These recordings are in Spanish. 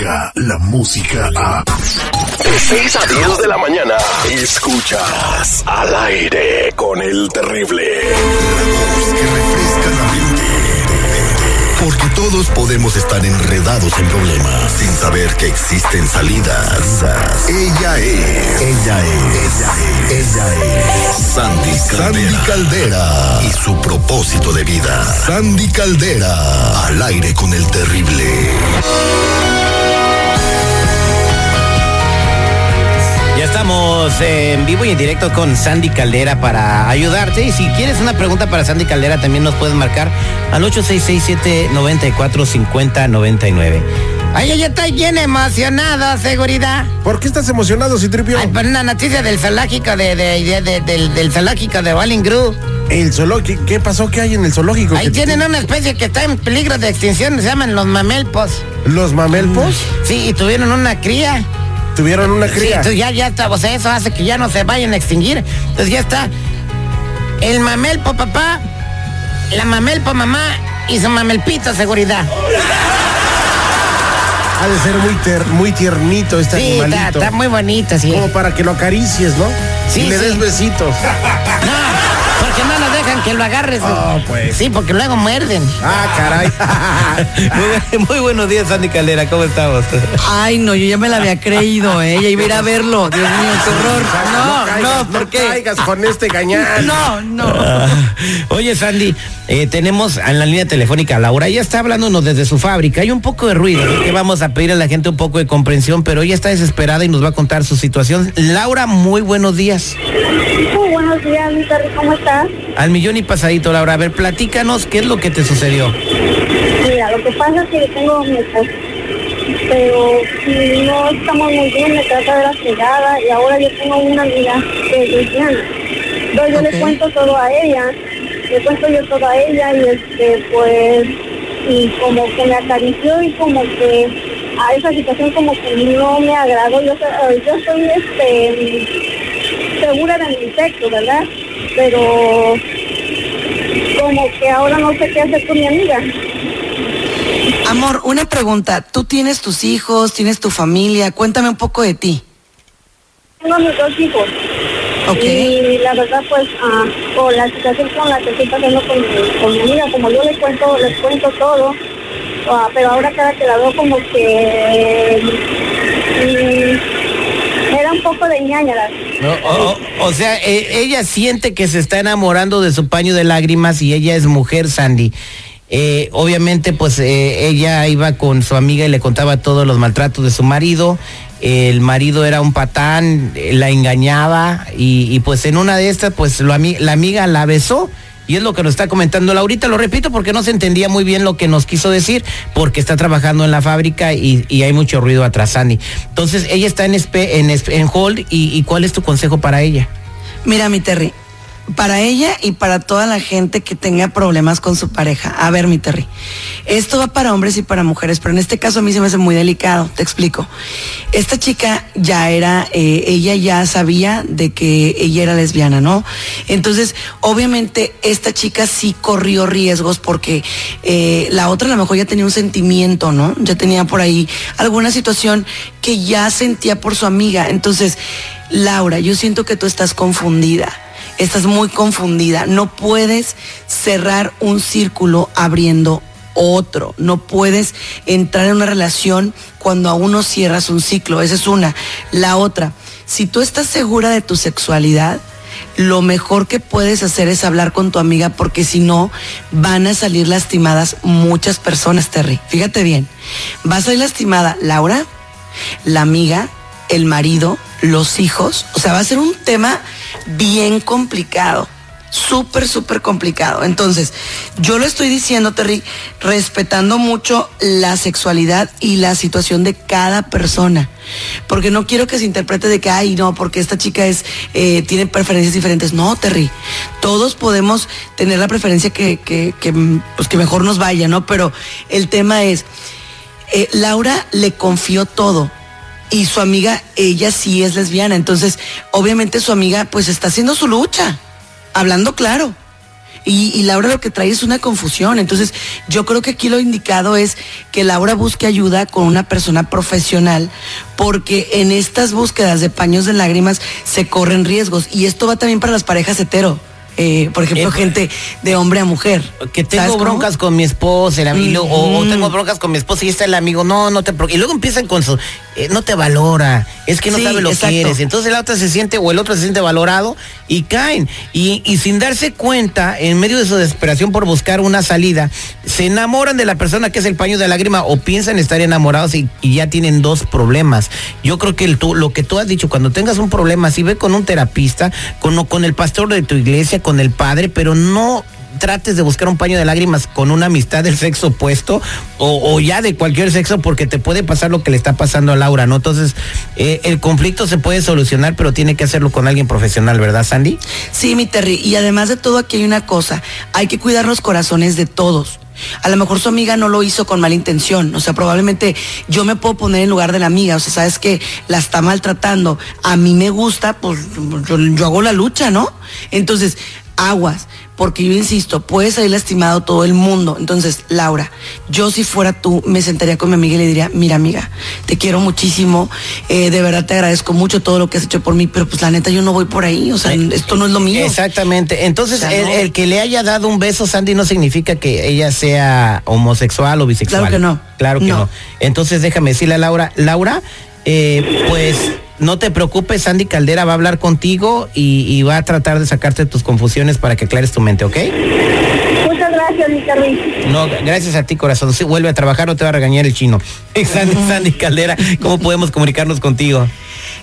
La música a. De 6 a 10 de la mañana. Escuchas al aire con el terrible. Que refresca la mente. Porque todos podemos estar enredados en problemas sin saber que existen salidas. Ella es. Ella es. Ella es. Ella es. Sandy Caldera. Sandy Caldera. Y su propósito de vida. Sandy Caldera. Al aire con el terrible. Estamos en vivo y en directo con Sandy Caldera para ayudarte. Y si quieres una pregunta para Sandy Caldera, también nos puedes marcar al 8667-945099. Ay, ya estoy bien emocionado, seguridad. ¿Por qué estás emocionado, Citripio? Ay, por una noticia del zoológico de, de, de- de- del, del zoológico de Walling Group. El zoológico, ¿qué pasó? ¿Qué hay en el zoológico? Ahí tienen una especie que está en peligro de extinción, se llaman los mamelpos. ¿Los mamelpos? Sí, y tuvieron una cría. ¿Tuvieron una Sí, cría? entonces ya, ya está, o sea, eso hace que ya no se vayan a extinguir. Entonces ya está el mamelpo papá, la mamelpo mamá y su mamelpito seguridad. Ha de ser muy, ter- muy tiernito este Sí, está, animalito. está muy bonito, sí. Como para que lo acaricies, ¿no? Sí, y le sí. des besitos. No, porque no nos dejan que lo agarres. Oh, pues. Sí, porque luego muerden. Ah, caray. muy, bu- muy buenos días, Sandy Calera, ¿cómo estamos? Ay, no, yo ya me la había creído, ¿eh? Ya iba a ir a verlo. Dios mío, qué horror. No, caigas, no, ¿por qué? caigas con este gañán. No, no. Ah, Oye, Sandy, eh, tenemos en la línea telefónica a Laura. Ella está hablándonos desde su fábrica. Hay un poco de ruido, así que vamos a pedir a la gente un poco de comprensión, pero ella está desesperada y nos va a contar su situación. Laura, muy buenos días. Muy buenos días, mi perro, ¿cómo estás? Al millón y pasadito, Laura. A ver, platícanos qué es lo que te sucedió. Mira, lo que pasa es que yo tengo mi esposo, pero no estamos muy bien, me trata de la fregada y ahora yo tengo una amiga que es lesbiana. Entonces yo le cuento todo a ella, le cuento yo todo a ella y este, pues, y como que me acarició y como que a esa situación como que no me agradó. Yo, soy- yo soy este, segura de mi sexo, ¿verdad? Pero como que ahora no sé qué hacer con mi amiga. Amor, una pregunta. ¿Tú tienes tus hijos, tienes tu familia? Cuéntame un poco de ti. Tengo mis dos hijos. Ok. Y la verdad, pues, ah, por la situación con la que estoy pasando con mi, con mi amiga, como yo le cuento, les cuento todo, ah, pero ahora cada que la veo como que mm, me da un poco de ñañaras. O sea, eh, ella siente que se está enamorando de su paño de lágrimas y ella es mujer, Sandy. Eh, obviamente, pues eh, ella iba con su amiga y le contaba todos los maltratos de su marido. El marido era un patán, la engañaba y, pues en una de estas, pues lo la amiga la besó. Y es lo que nos está comentando Laurita, lo repito porque no se entendía muy bien lo que nos quiso decir, porque está trabajando en la fábrica y, hay mucho ruido atrás, Sandy. Entonces, ella está en, en, en hold y ¿cuál es tu consejo para ella? Mira, mi Terry, para ella y para toda la gente que tenga problemas con su pareja. A ver, mi Terry, esto va para hombres y para mujeres, pero en este caso a mí se me hace muy delicado, te explico. Esta chica ya era, eh, ella ya sabía de que ella era lesbiana, ¿no? Entonces, obviamente, esta chica sí corrió riesgos porque eh, la otra a lo mejor ya tenía un sentimiento, ¿no? Ya tenía por ahí alguna situación que ya sentía por su amiga. Entonces, Laura, yo siento que tú estás confundida. Estás muy confundida. No puedes cerrar un círculo abriendo otro. No puedes entrar en una relación cuando aún no cierras un ciclo. Esa es una. La otra, si tú estás segura de tu sexualidad, lo mejor que puedes hacer es hablar con tu amiga porque si no van a salir lastimadas muchas personas, Terry. Fíjate bien. Va a salir lastimada Laura, la amiga, el marido, los hijos. O sea, va a ser un tema bien complicado. Súper, súper complicado. Entonces, yo lo estoy diciendo, Terry, respetando mucho la sexualidad y la situación de cada persona. Porque no quiero que se interprete de que, ay, no, porque esta chica es, eh, tiene preferencias diferentes. No, Terry. Todos podemos tener la preferencia que, que, que, pues, que mejor nos vaya, ¿no? Pero el tema es, eh, Laura le confió todo y su amiga, ella sí es lesbiana, entonces obviamente su amiga pues está haciendo su lucha, hablando claro. Y, y Laura lo que trae es una confusión. Entonces, yo creo que aquí lo indicado es que Laura busque ayuda con una persona profesional, porque en estas búsquedas de paños de lágrimas se corren riesgos. Y esto va también para las parejas hetero. Eh, por ejemplo, Eh, gente de hombre a mujer. Que ¿Sabes tengo cómo? broncas con mi esposa, el amigo, o, tengo broncas con mi esposa y está el amigo, no, no te preocupes. Y luego empiezan con su, eh, no te valora, es que no Sí, sabe lo que exacto. quieres. Entonces la otra se siente, o el otro se siente valorado y caen. Y, y sin darse cuenta, en medio de su desesperación por buscar una salida, se enamoran de la persona que es el paño de lágrima o piensan estar enamorados y, y ya tienen dos problemas. Yo creo que el, tú, lo que tú has dicho, cuando tengas un problema, si ve con un terapista, con, con el pastor de tu iglesia, con el padre, pero no trates de buscar un paño de lágrimas con una amistad del sexo opuesto o, ya de cualquier sexo porque te puede pasar lo que le está pasando a Laura, ¿no? Entonces, eh, el conflicto se puede solucionar, pero tiene que hacerlo con alguien profesional, ¿verdad, Sandy? Sí, mi Terry. Y además de todo, aquí hay una cosa. Hay que cuidar los corazones de todos. A lo mejor su amiga no lo hizo con mala intención. O sea, probablemente yo me puedo poner en lugar de la amiga. O sea, sabes que la está maltratando. A mí me gusta, pues yo hago la lucha, ¿no? Entonces, aguas. Porque yo insisto, puede salir lastimado todo el mundo. Entonces, Laura, yo si fuera tú, me sentaría con mi amiga y le diría, mira amiga, te quiero muchísimo, eh, de verdad te agradezco mucho todo lo que has hecho por mí, pero pues la neta yo no voy por ahí, o sea, esto no es lo mío. Exactamente. Entonces, O sea, el, no. el que le haya dado un beso, Sandy, no significa que ella sea homosexual o bisexual. Claro que no. Claro que no. No. Entonces, déjame decirle a Laura, Laura, eh, pues no te preocupes, Sandy Caldera va a hablar contigo y, y va a tratar de sacarte tus confusiones para que aclares tu mente, ¿ok? Muchas gracias, mi Terry. No, gracias a ti, corazón. Sí, vuelve a trabajar, no te va a regañar el chino. Sandy, Sandy Caldera, ¿cómo podemos comunicarnos contigo?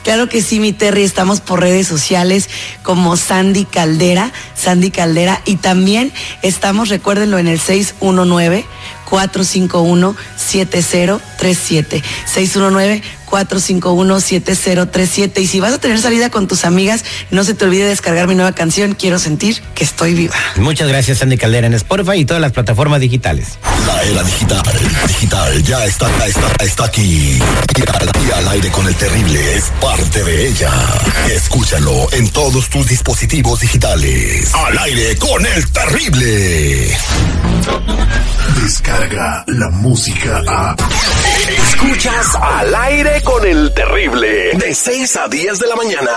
Claro que sí, mi Terry, estamos por redes sociales como Sandy Caldera, Sandy Caldera, y también estamos, recuérdenlo, en el 619 451 7037 619 451-7037. Y si vas a tener salida con tus amigas, no se te olvide descargar mi nueva canción, Quiero sentir que estoy viva. Muchas gracias, Sandy Caldera, en Spotify y todas las plataformas digitales. La era digital, digital, ya está, está, está aquí. Y al, y al aire con el terrible es parte de ella. Escúchalo en todos tus dispositivos digitales. Al aire con el terrible. Descarga la música a. Escuchas al aire con el terrible. De 6 a 10 de la mañana.